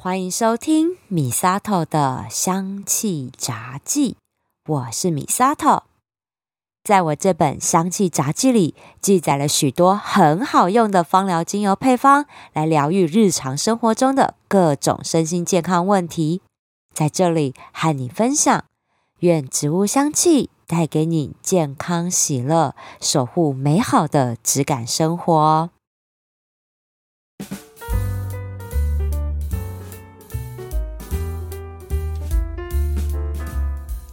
欢迎收听米沙头的香气杂记，我是米沙头。在我这本香气杂记里，记载了许多很好用的芳疗精油配方，来疗愈日常生活中的各种身心健康问题。在这里和你分享，愿植物香气带给你健康喜乐，守护美好的质感生活。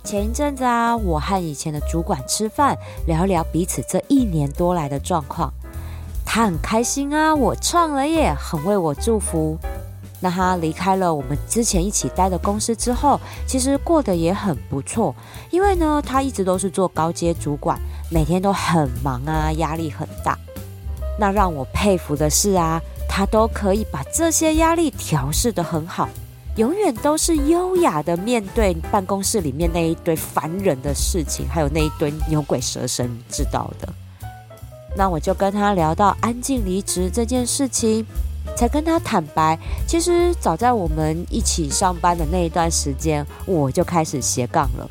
前一阵子啊，我和以前的主管吃饭，聊聊彼此这一年多来的状况。他很开心啊，我创了业，很为我祝福。那他离开了我们之前一起待的公司之后，其实过得也很不错。因为呢，他一直都是做高阶主管，每天都很忙啊，压力很大。那让我佩服的是啊，他都可以把这些压力调试得很好。永远都是优雅的面对办公室里面那一堆烦人的事情，还有那一堆牛鬼蛇神知道的。那我就跟他聊到安静离职这件事情，才跟他坦白，其实早在我们一起上班的那一段时间，我就开始斜杠了。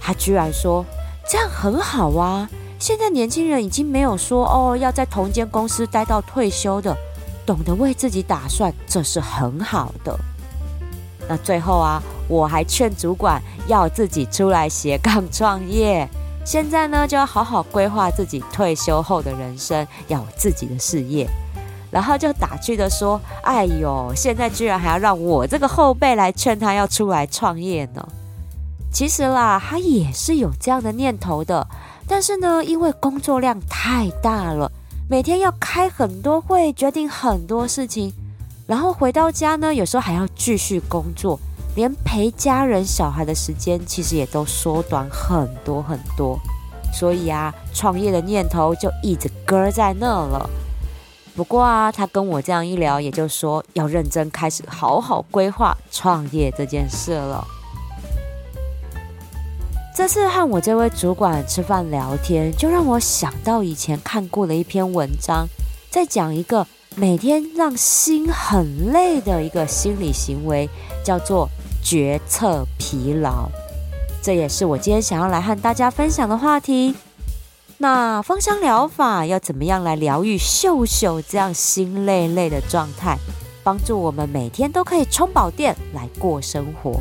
他居然说这样很好啊！现在年轻人已经没有说哦要在同间公司待到退休的，懂得为自己打算，这是很好的。那最后啊，我还劝主管要自己出来斜杠创业。现在呢，就要好好规划自己退休后的人生，要有自己的事业。然后就打趣的说：“哎呦，现在居然还要让我这个后辈来劝他要出来创业呢？”其实啦，他也是有这样的念头的，但是呢，因为工作量太大了，每天要开很多会，决定很多事情。然后回到家呢，有时候还要继续工作，连陪家人、小孩的时间其实也都缩短很多很多。所以啊，创业的念头就一直搁在那了。不过啊，他跟我这样一聊，也就说要认真开始好好规划创业这件事了。这次和我这位主管吃饭聊天，就让我想到以前看过的一篇文章，在讲一个。每天让心很累的一个心理行为，叫做决策疲劳。这也是我今天想要来和大家分享的话题。那芳香疗法要怎么样来疗愈秀秀这样心累累的状态，帮助我们每天都可以充饱电来过生活？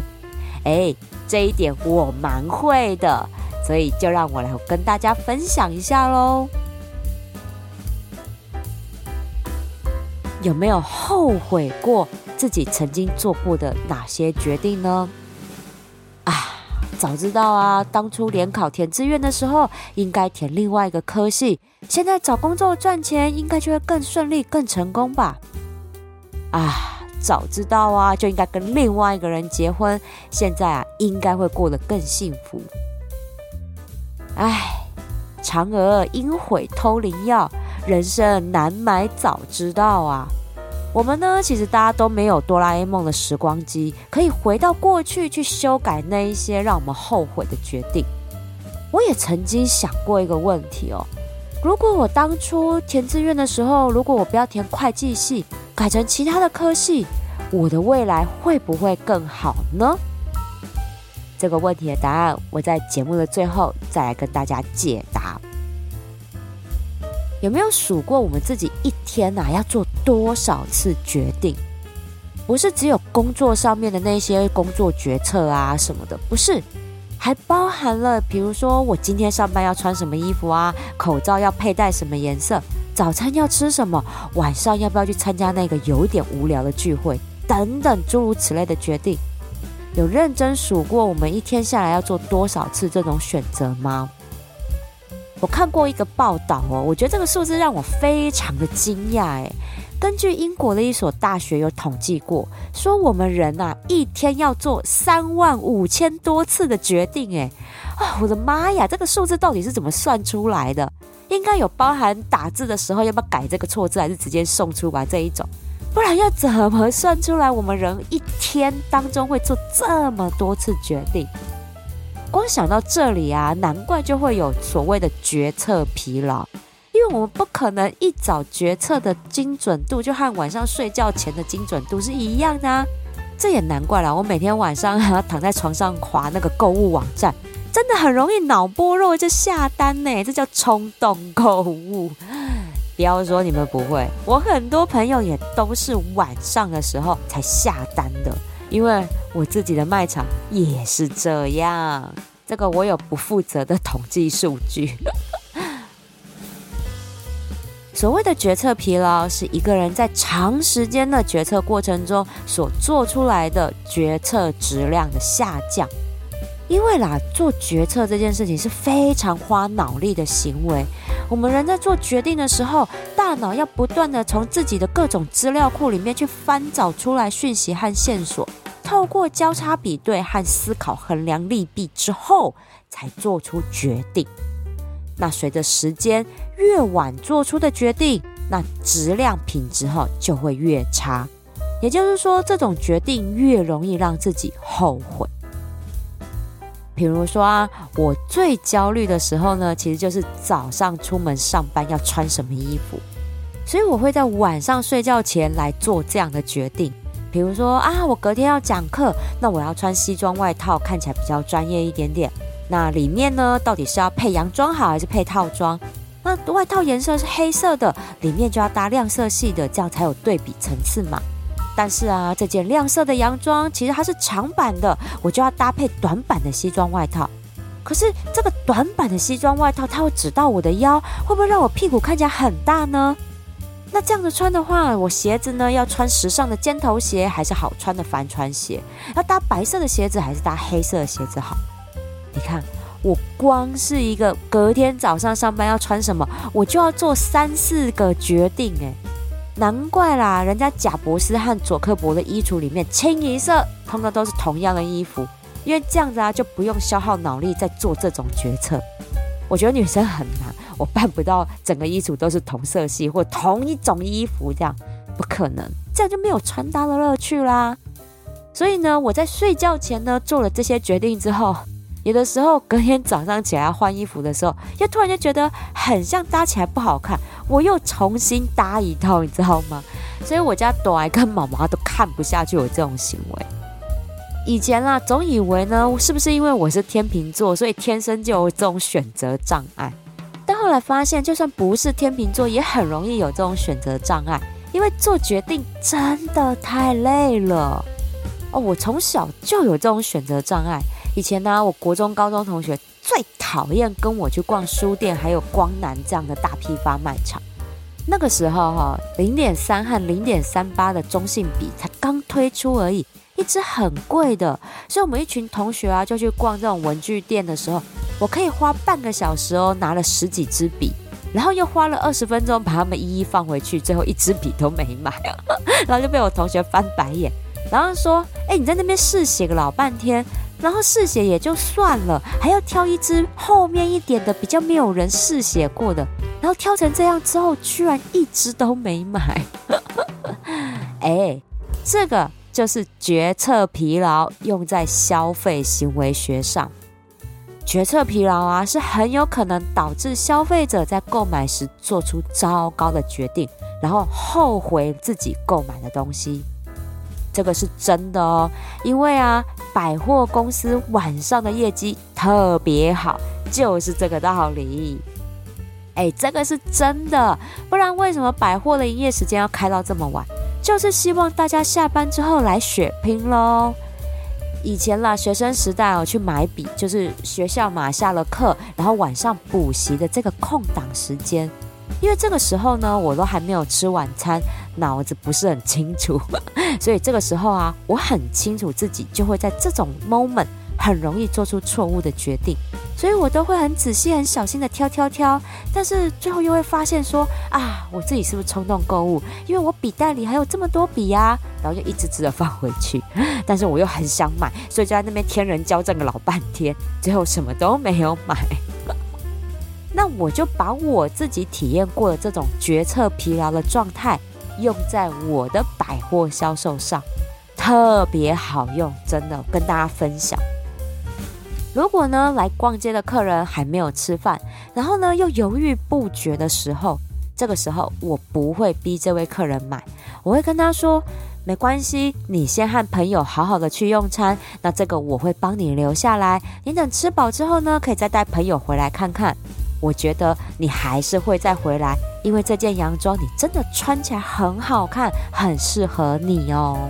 哎，这一点我蛮会的，所以就让我来跟大家分享一下喽。有没有后悔过自己曾经做过的哪些决定呢？啊，早知道啊，当初联考填志愿的时候应该填另外一个科系，现在找工作赚钱应该就会更顺利、更成功吧？啊，早知道啊，就应该跟另外一个人结婚，现在啊，应该会过得更幸福。唉，嫦娥应悔偷灵药。人生难买早知道啊！我们呢，其实大家都没有哆啦 A 梦的时光机，可以回到过去去修改那一些让我们后悔的决定。我也曾经想过一个问题哦：如果我当初填志愿的时候，如果我不要填会计系，改成其他的科系，我的未来会不会更好呢？这个问题的答案，我在节目的最后再来跟大家解答。有没有数过我们自己一天呐、啊、要做多少次决定？不是只有工作上面的那些工作决策啊什么的，不是，还包含了比如说我今天上班要穿什么衣服啊，口罩要佩戴什么颜色，早餐要吃什么，晚上要不要去参加那个有点无聊的聚会，等等诸如此类的决定。有认真数过我们一天下来要做多少次这种选择吗？我看过一个报道哦，我觉得这个数字让我非常的惊讶诶。根据英国的一所大学有统计过，说我们人呐一天要做三万五千多次的决定诶。啊，我的妈呀，这个数字到底是怎么算出来的？应该有包含打字的时候要不要改这个错字，还是直接送出吧这一种？不然要怎么算出来我们人一天当中会做这么多次决定？光想到这里啊，难怪就会有所谓的决策疲劳，因为我们不可能一早决策的精准度就和晚上睡觉前的精准度是一样的。这也难怪了，我每天晚上还要躺在床上划那个购物网站，真的很容易脑波弱就下单呢，这叫冲动购物。不要说你们不会，我很多朋友也都是晚上的时候才下单的，因为我自己的卖场也是这样。这个我有不负责的统计数据。所谓的决策疲劳，是一个人在长时间的决策过程中所做出来的决策质量的下降。因为啦，做决策这件事情是非常花脑力的行为。我们人在做决定的时候，大脑要不断的从自己的各种资料库里面去翻找出来讯息和线索，透过交叉比对和思考衡量利弊之后，才做出决定。那随着时间越晚做出的决定，那质量品质哈就会越差。也就是说，这种决定越容易让自己后悔。比如说啊，我最焦虑的时候呢，其实就是早上出门上班要穿什么衣服，所以我会在晚上睡觉前来做这样的决定。比如说啊，我隔天要讲课，那我要穿西装外套，看起来比较专业一点点。那里面呢，到底是要配洋装好还是配套装？那外套颜色是黑色的，里面就要搭亮色系的，这样才有对比层次嘛。但是啊，这件亮色的洋装其实它是长版的，我就要搭配短版的西装外套。可是这个短版的西装外套，它会只到我的腰，会不会让我屁股看起来很大呢？那这样子穿的话，我鞋子呢，要穿时尚的尖头鞋，还是好穿的帆船鞋？要搭白色的鞋子，还是搭黑色的鞋子好？你看，我光是一个隔天早上上班要穿什么，我就要做三四个决定诶，难怪啦，人家贾博斯和佐克伯的衣橱里面清一色通常都是同样的衣服，因为这样子啊就不用消耗脑力在做这种决策。我觉得女生很难，我办不到整个衣橱都是同色系或同一种衣服，这样不可能，这样就没有穿搭的乐趣啦。所以呢，我在睡觉前呢做了这些决定之后。有的时候，隔天早上起来换衣服的时候，又突然就觉得很像搭起来不好看，我又重新搭一套，你知道吗？所以我家朵儿跟妈妈都看不下去我这种行为。以前啦，总以为呢，是不是因为我是天秤座，所以天生就有这种选择障碍？但后来发现，就算不是天秤座，也很容易有这种选择障碍，因为做决定真的太累了。哦，我从小就有这种选择障碍。以前呢，我国中、高中同学最讨厌跟我去逛书店，还有光南这样的大批发卖场。那个时候哈，零点三和零点三八的中性笔才刚推出而已，一支很贵的。所以我们一群同学啊，就去逛这种文具店的时候，我可以花半个小时哦，拿了十几支笔，然后又花了二十分钟把它们一一放回去，最后一支笔都没买，然后就被我同学翻白眼，然后说：“哎，你在那边试写个老半天。”然后试写也就算了，还要挑一支后面一点的比较没有人试写过的，然后挑成这样之后，居然一支都没买。哎，这个就是决策疲劳用在消费行为学上。决策疲劳啊，是很有可能导致消费者在购买时做出糟糕的决定，然后后悔自己购买的东西。这个是真的哦，因为啊，百货公司晚上的业绩特别好，就是这个道理。哎，这个是真的，不然为什么百货的营业时间要开到这么晚？就是希望大家下班之后来血拼喽。以前啦，学生时代哦去买笔，就是学校嘛，下了课，然后晚上补习的这个空档时间。因为这个时候呢，我都还没有吃晚餐，脑子不是很清楚，所以这个时候啊，我很清楚自己就会在这种 moment 很容易做出错误的决定，所以我都会很仔细、很小心的挑挑挑，但是最后又会发现说啊，我自己是不是冲动购物？因为我笔袋里还有这么多笔呀、然后就一支支的放回去，但是我又很想买，所以就在那边天人交战个老半天，最后什么都没有买。那我就把我自己体验过的这种决策疲劳的状态用在我的百货销售上，特别好用，真的跟大家分享。如果呢，来逛街的客人还没有吃饭，然后呢又犹豫不决的时候，这个时候我不会逼这位客人买，我会跟他说，没关系，你先和朋友好好的去用餐，那这个我会帮你留下来，你等吃饱之后呢，可以再带朋友回来看看。我觉得你还是会再回来，因为这件洋装你真的穿起来很好看，很适合你哦。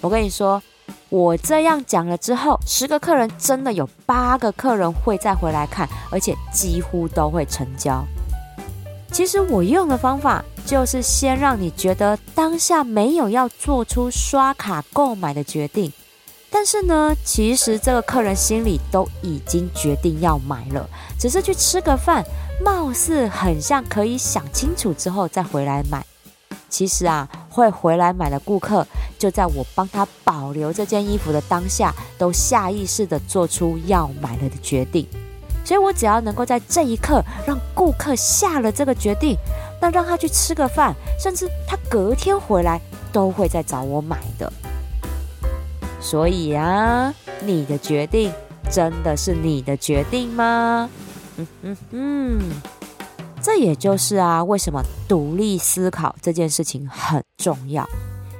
我跟你说。我这样讲了之后，十个客人真的有八个客人会再回来看，而且几乎都会成交。其实我用的方法就是先让你觉得当下没有要做出刷卡购买的决定，但是呢，其实这个客人心里都已经决定要买了，只是去吃个饭，貌似很像可以想清楚之后再回来买。其实啊，会回来买的顾客，就在我帮他保留这件衣服的当下，都下意识地做出要买了的决定。所以我只要能够在这一刻让顾客下了这个决定，那让他去吃个饭，甚至他隔天回来都会再找我买的。所以啊，你的决定真的是你的决定吗？嗯嗯嗯。这也就是啊，为什么独立思考这件事情很重要？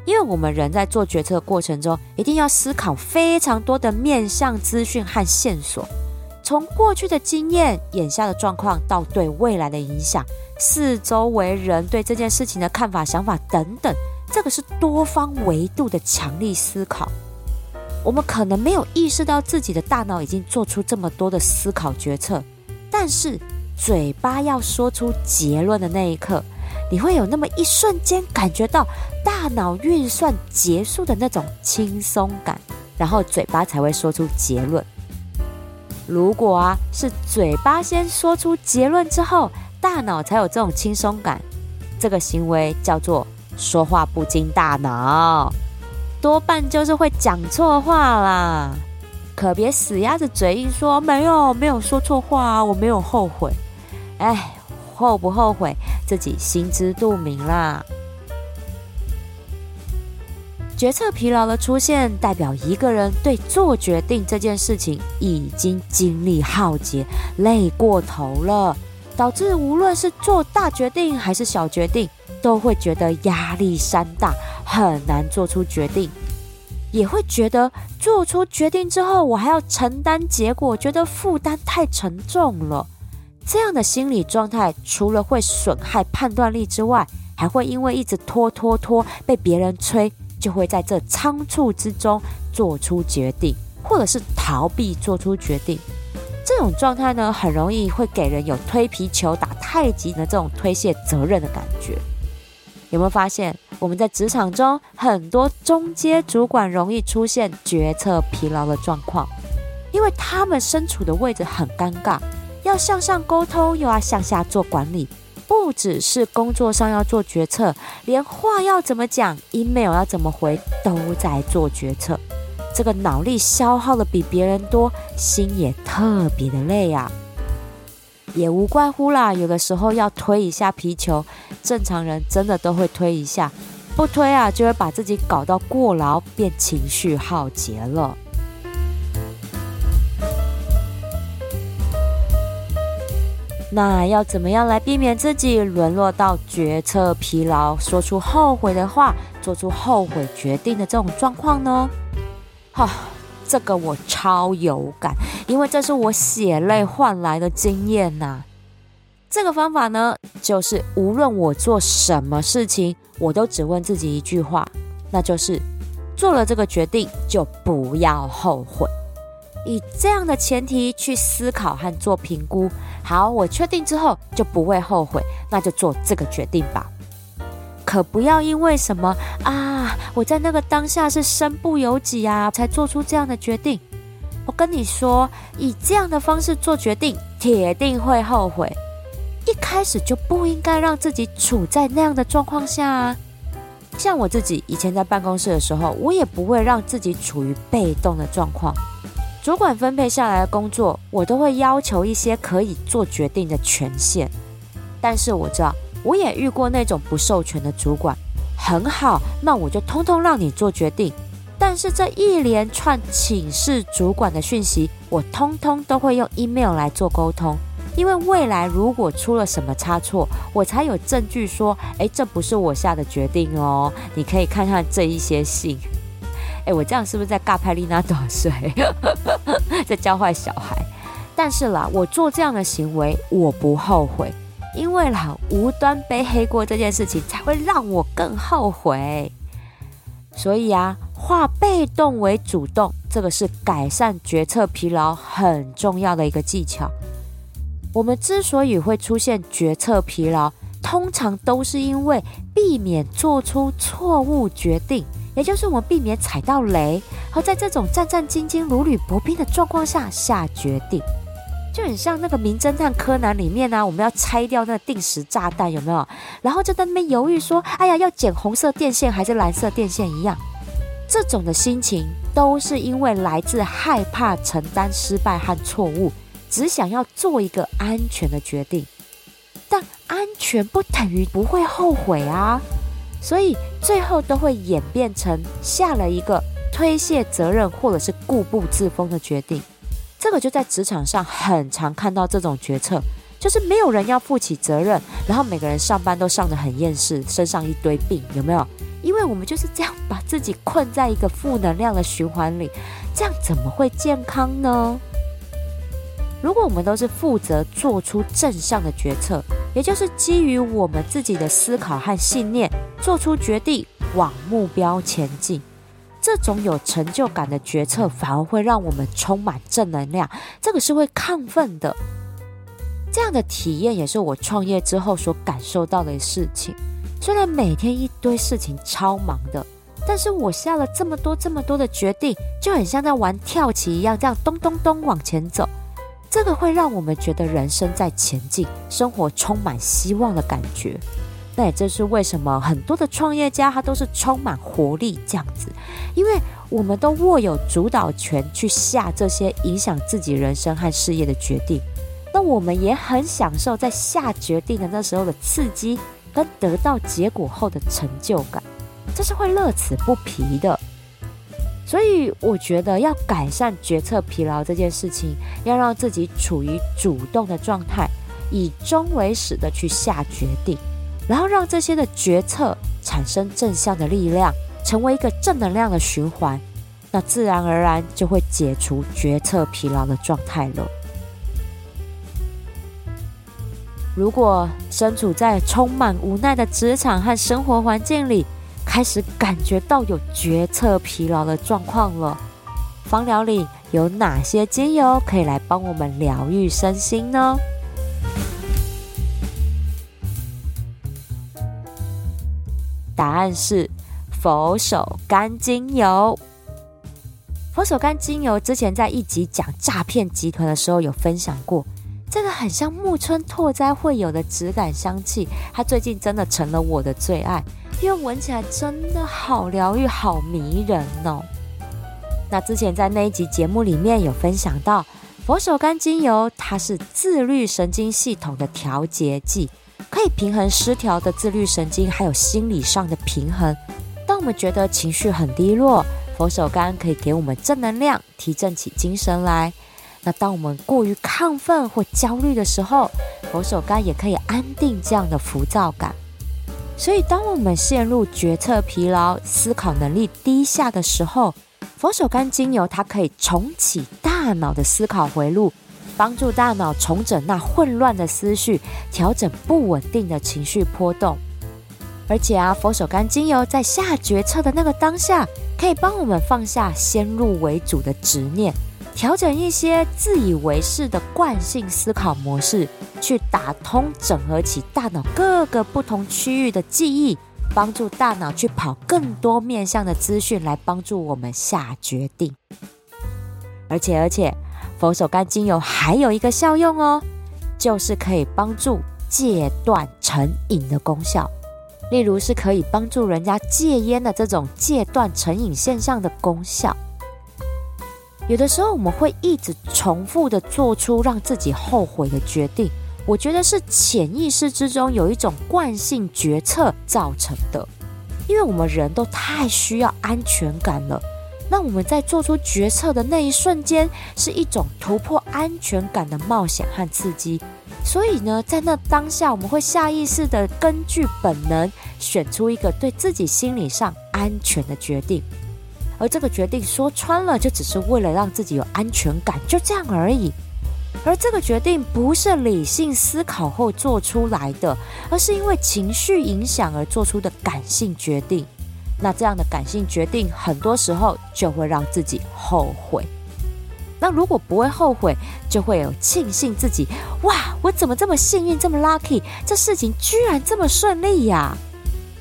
因为我们人在做决策的过程中，一定要思考非常多的面向资讯和线索，从过去的经验、眼下的状况到对未来的影响、四周围人对这件事情的看法、想法等等，这个是多方维度的强力思考。我们可能没有意识到自己的大脑已经做出这么多的思考决策，但是。嘴巴要说出结论的那一刻，你会有那么一瞬间感觉到大脑运算结束的那种轻松感，然后嘴巴才会说出结论。如果啊是嘴巴先说出结论之后，大脑才有这种轻松感，这个行为叫做说话不经大脑，多半就是会讲错话啦。可别死鸭子嘴硬说没有没有说错话啊，我没有后悔。哎，后不后悔自己心知肚明啦。决策疲劳的出现，代表一个人对做决定这件事情已经精力耗竭、累过头了，导致无论是做大决定还是小决定，都会觉得压力山大，很难做出决定，也会觉得做出决定之后，我还要承担结果，觉得负担太沉重了。这样的心理状态，除了会损害判断力之外，还会因为一直拖拖拖，被别人催，就会在这仓促之中做出决定，或者是逃避做出决定。这种状态呢，很容易会给人有推皮球、打太极的这种推卸责任的感觉。有没有发现，我们在职场中很多中阶主管容易出现决策疲劳的状况，因为他们身处的位置很尴尬。要向上沟通，又要向下做管理，不只是工作上要做决策，连话要怎么讲，email 要怎么回，都在做决策。这个脑力消耗的比别人多，心也特别的累啊。也无怪乎啦，有的时候要推一下皮球，正常人真的都会推一下，不推啊，就会把自己搞到过劳，变情绪耗竭了。那要怎么样来避免自己沦落到决策疲劳、说出后悔的话、做出后悔决定的这种状况呢？哈，这个我超有感，因为这是我血泪换来的经验呐。这个方法呢，就是无论我做什么事情，我都只问自己一句话，那就是做了这个决定就不要后悔。以这样的前提去思考和做评估，好，我确定之后就不会后悔，那就做这个决定吧。可不要因为什么啊，我在那个当下是身不由己啊，才做出这样的决定。我跟你说，以这样的方式做决定，铁定会后悔。一开始就不应该让自己处在那样的状况下啊。像我自己以前在办公室的时候，我也不会让自己处于被动的状况。主管分配下来的工作，我都会要求一些可以做决定的权限。但是我知道，我也遇过那种不授权的主管。很好，那我就通通让你做决定。但是这一连串请示主管的讯息，我通通都会用 email 来做沟通，因为未来如果出了什么差错，我才有证据说，诶，这不是我下的决定哦。你可以看看这一些信。诶，我这样是不是在尬拍丽娜多少岁？在教坏小孩？但是啦，我做这样的行为，我不后悔，因为啦，无端背黑锅这件事情，才会让我更后悔。所以啊，化被动为主动，这个是改善决策疲劳很重要的一个技巧。我们之所以会出现决策疲劳，通常都是因为避免做出错误决定，也就是我们避免踩到雷，而在这种战战兢兢、如履薄冰的状况下下决定。就很像那个名侦探柯南里面呢、我们要拆掉那个定时炸弹，有没有？然后就在那边犹豫说：“哎呀，要剪红色电线还是蓝色电线？”一样，这种的心情都是因为来自害怕承担失败和错误，只想要做一个安全的决定。但安全不等于不会后悔啊，所以最后都会演变成下了一个推卸责任或者是固步自封的决定。这个就在职场上很常看到这种决策，就是没有人要负起责任，然后每个人上班都上得很厌世，身上一堆病，有没有？因为我们就是这样把自己困在一个负能量的循环里，这样怎么会健康呢？如果我们都是负责做出正向的决策，也就是基于我们自己的思考和信念做出决定，往目标前进。这种有成就感的决策，反而会让我们充满正能量。这个是会亢奋的。这样的体验也是我创业之后所感受到的事情。虽然每天一堆事情超忙的，但是我下了这么多这么多的决定，就很像在玩跳棋一样，这样咚咚咚往前走。这个会让我们觉得人生在前进，生活充满希望的感觉。那也正是为什么很多的创业家他都是充满活力这样子，因为我们都握有主导权去下这些影响自己人生和事业的决定。那我们也很享受在下决定的那时候的刺激跟得到结果后的成就感，这是会乐此不疲的。所以我觉得要改善决策疲劳这件事情，要让自己处于主动的状态，以终为始的去下决定。然后让这些的决策产生正向的力量，成为一个正能量的循环，那自然而然就会解除决策疲劳的状态了。如果身处在充满无奈的职场和生活环境里，开始感觉到有决策疲劳的状况了，芳疗里有哪些精油可以来帮我们疗愈身心呢？答案是佛手柑精油。佛手柑精油之前在一集讲诈骗集团的时候有分享过，这个很像木村拓哉会有的质感香气，它最近真的成了我的最爱，因为闻起来真的好疗愈、好迷人哦。那之前在那一集节目里面有分享到，佛手柑精油它是自律神经系统的调节剂。可以平衡失调的自律神经，还有心理上的平衡。当我们觉得情绪很低落，佛手柑可以给我们正能量，提振起精神来。那当我们过于亢奋或焦虑的时候，佛手柑也可以安定这样的浮躁感。所以，当我们陷入决策疲劳、思考能力低下的时候，佛手柑精油它可以重启大脑的思考回路。帮助大脑重整那混乱的思绪，调整不稳定的情绪波动。而且啊，佛手柑精油在下决策的那个当下，可以帮我们放下先入为主的执念，调整一些自以为是的惯性思考模式，去打通整合起大脑各个不同区域的记忆，帮助大脑去跑更多面向的资讯，来帮助我们下决定。而且，而且。佛手柑精油还有一个效用哦，就是可以帮助戒断成瘾的功效。例如是可以帮助人家戒烟的这种戒断成瘾现象的功效。有的时候我们会一直重复的做出让自己后悔的决定，我觉得是潜意识之中有一种惯性决策造成的。因为我们人都太需要安全感了。那我们在做出决策的那一瞬间，是一种突破安全感的冒险和刺激。所以呢，在那当下，我们会下意识地根据本能选出一个对自己心理上安全的决定。而这个决定说穿了，就只是为了让自己有安全感，就这样而已。而这个决定不是理性思考后做出来的，而是因为情绪影响而做出的感性决定。那这样的感性决定，很多时候就会让自己后悔。那如果不会后悔，就会有庆幸自己，哇，我怎么这么幸运，这么 lucky，这事情居然这么顺利呀！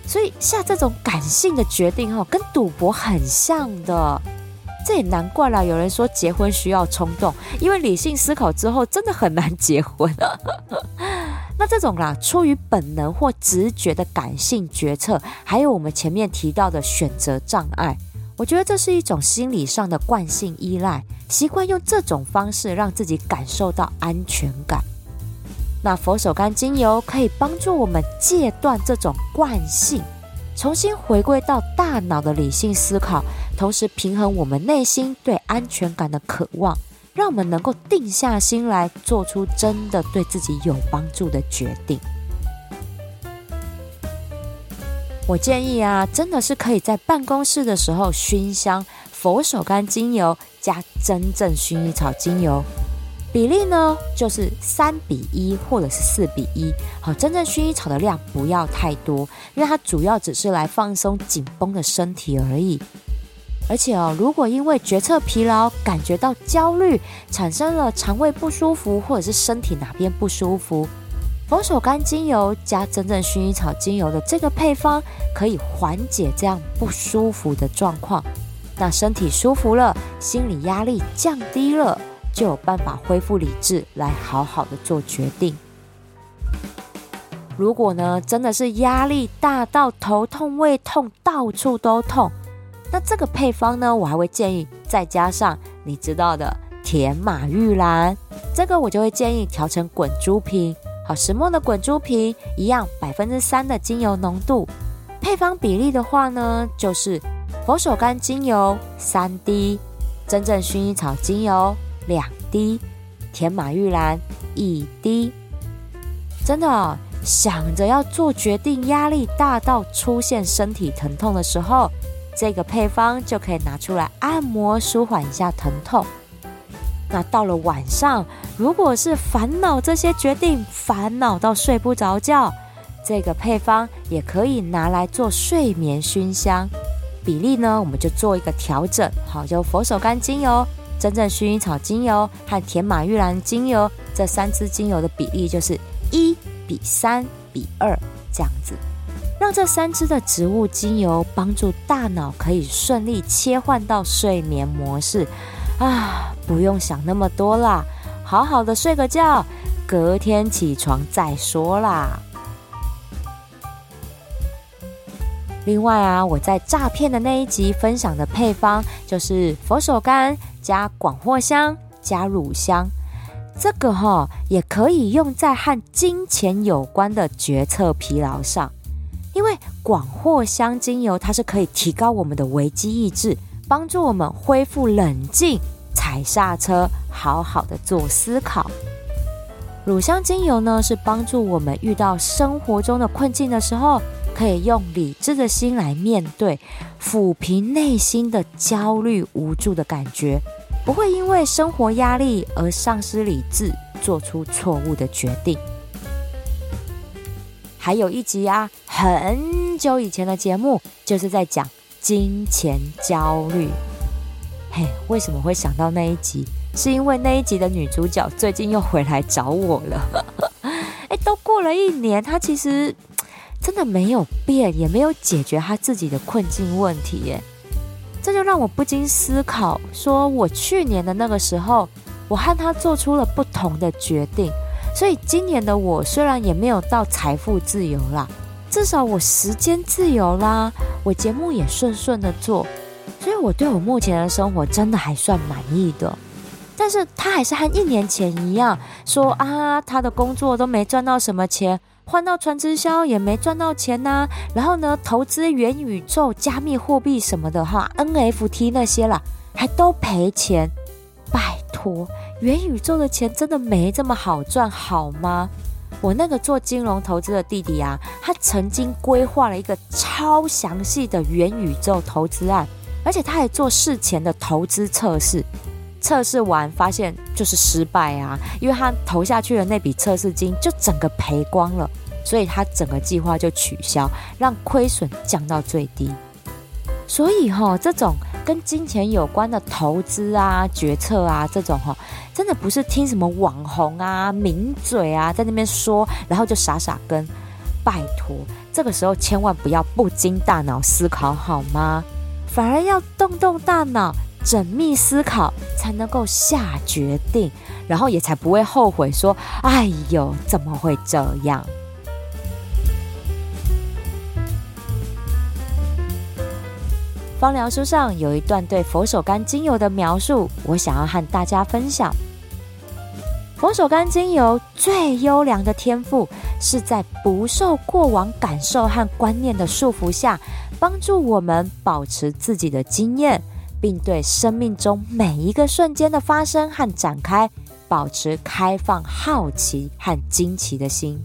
所以下这种感性的决定哦，跟赌博很像的。这也难怪啦，有人说结婚需要冲动，因为理性思考之后真的很难结婚啊。那这种啦，出于本能或直觉的感性决策，还有我们前面提到的选择障碍，我觉得这是一种心理上的惯性依赖，习惯用这种方式让自己感受到安全感。那佛手柑精油可以帮助我们戒断这种惯性，重新回归到大脑的理性思考，同时平衡我们内心对安全感的渴望。让我们能够定下心来，做出真的对自己有帮助的决定。我建议啊，真的是可以在办公室的时候熏香佛手柑精油加真正薰衣草精油，比例呢就是三比一或者是四比一。好，真正薰衣草的量不要太多，因为它主要只是来放松紧绷的身体而已。而且哦，如果因为决策疲劳，感觉到焦虑，产生了肠胃不舒服，或者是身体哪边不舒服，佛手柑精油加真正薰衣草精油的这个配方，可以缓解这样不舒服的状况。那身体舒服了，心理压力降低了，就有办法恢复理智，来好好的做决定。如果呢，真的是压力大到头痛、胃痛，到处都痛。那这个配方呢，我还会建议再加上你知道的甜马玉兰，这个我就会建议调成滚珠瓶，好，石墨的滚珠瓶一样百分之三的精油浓度，配方比例的话呢，就是佛手柑精油三滴，真正薰衣草精油两滴，甜马玉兰一滴，真的哦，想着要做决定，压力大到出现身体疼痛的时候。这个配方就可以拿出来按摩，舒缓一下疼痛。那到了晚上，如果是烦恼这些决定，烦恼到睡不着觉，这个配方也可以拿来做睡眠熏香。比例呢，我们就做一个调整。好，就佛手柑精油、真正薰衣草精油和甜马玉兰精油这三支精油的比例就是一比三比二这样子。让这三支的植物精油帮助大脑可以顺利切换到睡眠模式啊，不用想那么多啦，好好的睡个觉，隔天起床再说啦。另外啊，我在诈骗的那一集分享的配方就是佛手柑加广藿香加乳香，这个哈、哦、也可以用在和金钱有关的决策疲劳上。因为广藿香精油，它是可以提高我们的危机意志，帮助我们恢复冷静，踩刹车，好好的做思考。乳香精油呢，是帮助我们遇到生活中的困境的时候，可以用理智的心来面对，抚平内心的焦虑无助的感觉，不会因为生活压力而丧失理智，做出错误的决定。还有一集啊，很久以前的节目，就是在讲金钱焦虑。嘿，为什么会想到那一集？是因为那一集的女主角最近又回来找我了。哎，都过了一年，她其实真的没有变，也没有解决她自己的困境问题耶。这就让我不禁思考：说我去年的那个时候，我和她做出了不同的决定。所以今年的我虽然也没有到财富自由啦，至少我时间自由啦，我节目也顺顺的做，所以我对我目前的生活真的还算满意的。但是他还是和一年前一样说啊，他的工作都没赚到什么钱，换到传直销也没赚到钱呐、然后呢，投资元宇宙、加密货币什么的哈，NFT 那些啦，还都赔钱。拜托，元宇宙的钱真的没这么好赚好吗？我那个做金融投资的弟弟啊，他曾经规划了一个超详细的元宇宙投资案，而且他还做事前的投资测试，测试完发现就是失败啊，因为他投下去的那笔测试金就整个赔光了，所以他整个计划就取消，让亏损降到最低。所以哈，这种跟金钱有关的投资啊、决策啊，这种哈，真的不是听什么网红啊、名嘴啊在那边说，然后就傻傻跟。拜托，这个时候千万不要不经大脑思考，好吗？反而要动动大脑，缜密思考，才能够下决定，然后也才不会后悔说：“哎呦，怎么会这样？”芳疗书上有一段对佛手柑精油的描述，我想要和大家分享。佛手柑精油最优良的天赋，是在不受过往感受和观念的束缚下，帮助我们保持自己的经验，并对生命中每一个瞬间的发生和展开，保持开放、好奇和惊奇的心。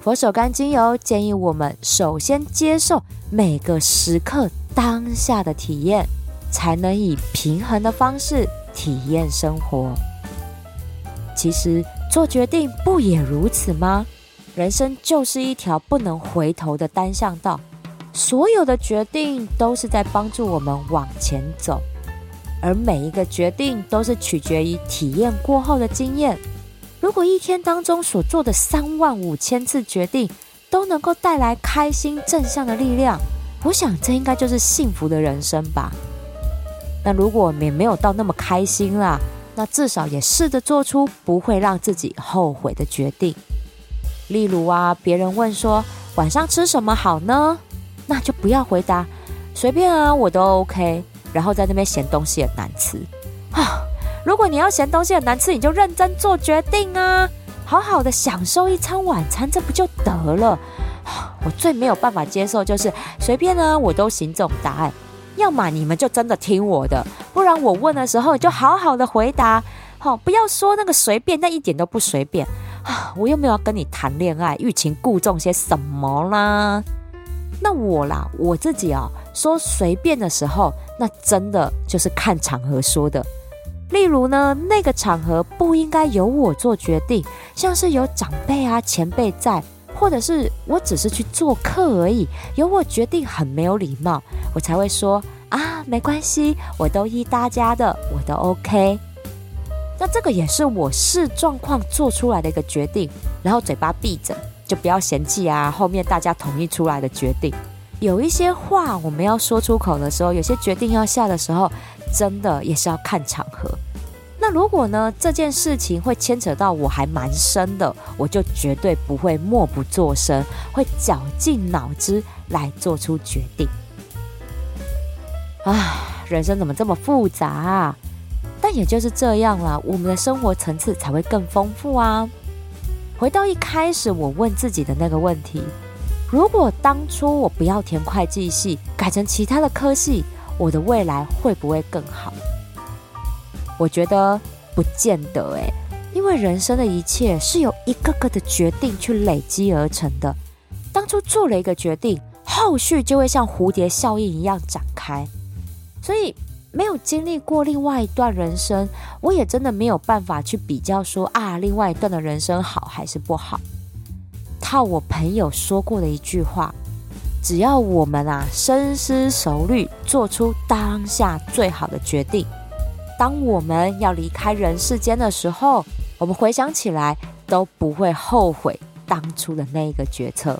佛手柑精油建议我们首先接受每个时刻当下的体验，才能以平衡的方式体验生活。其实做决定不也如此吗？人生就是一条不能回头的单向道，所有的决定都是在帮助我们往前走，而每一个决定都是取决于体验过后的经验。如果一天当中所做的三万五千次决定都能够带来开心正向的力量，我想这应该就是幸福的人生吧。那如果也没有到那么开心啦，那至少也试着做出不会让自己后悔的决定。例如啊，别人问说晚上吃什么好呢？那就不要回答随便啊，我都 OK。然后在那边嫌东西很难吃啊。如果你要嫌东西很难吃，你就认真做决定啊，好好的享受一餐晚餐，这不就得了？我最没有办法接受就是随便呢，我都行这种答案。要么你们就真的听我的，不然我问的时候你就好好的回答。好，不要说那个随便，那一点都不随便啊！我又没有要跟你谈恋爱，欲擒故纵些什么啦？那我啦，我自己啊，说随便的时候，那真的就是看场合说的。例如呢，那个场合不应该由我做决定，像是有长辈啊、前辈在，或者是我只是去做客而已，由我决定很没有礼貌，我才会说啊，没关系，我都依大家的，我都 OK。那这个也是我视状况做出来的一个决定，然后嘴巴闭着，就不要嫌弃啊。后面大家同意出来的决定，有一些话我们要说出口的时候，有些决定要下的时候。真的也是要看场合。那如果呢，这件事情会牵扯到我还蛮深的，我就绝对不会默不作声，会绞尽脑汁来做出决定。啊，人生怎么这么复杂啊？但也就是这样啦，我们的生活层次才会更丰富啊。回到一开始我问自己的那个问题：如果当初我不要填会计系，改成其他的科系，我的未来会不会更好？我觉得不见得诶，因为人生的一切是由一个个的决定去累积而成的。当初做了一个决定，后续就会像蝴蝶效应一样展开。所以没有经历过另外一段人生，我也真的没有办法去比较说啊，另外一段的人生好还是不好。套我朋友说过的一句话。只要我们啊深思熟虑，做出当下最好的决定，当我们要离开人世间的时候，我们回想起来都不会后悔当初的那一个决策。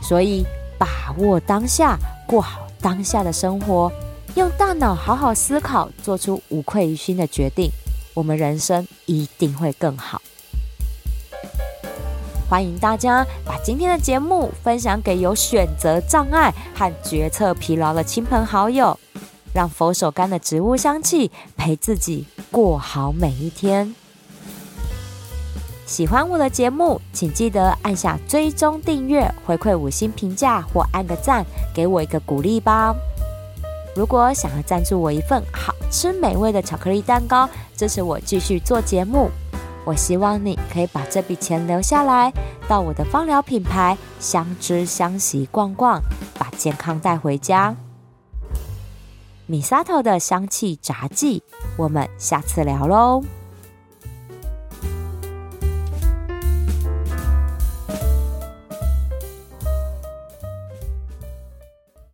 所以，把握当下，过好当下的生活，用大脑好好思考，做出无愧于心的决定，我们人生一定会更好。欢迎大家把今天的节目分享给有选择障碍和决策疲劳的亲朋好友，让佛手柑的植物香气陪自己过好每一天。喜欢我的节目，请记得按下追踪订阅，回馈五星评价或按个赞，给我一个鼓励吧。如果想要赞助我一份好吃美味的巧克力蛋糕，支持我继续做节目，我希望你可以把这笔钱留下来，到我的芳疗品牌相知香息逛逛，把健康带回家。米萨头的香气杂记，我们下次聊喽。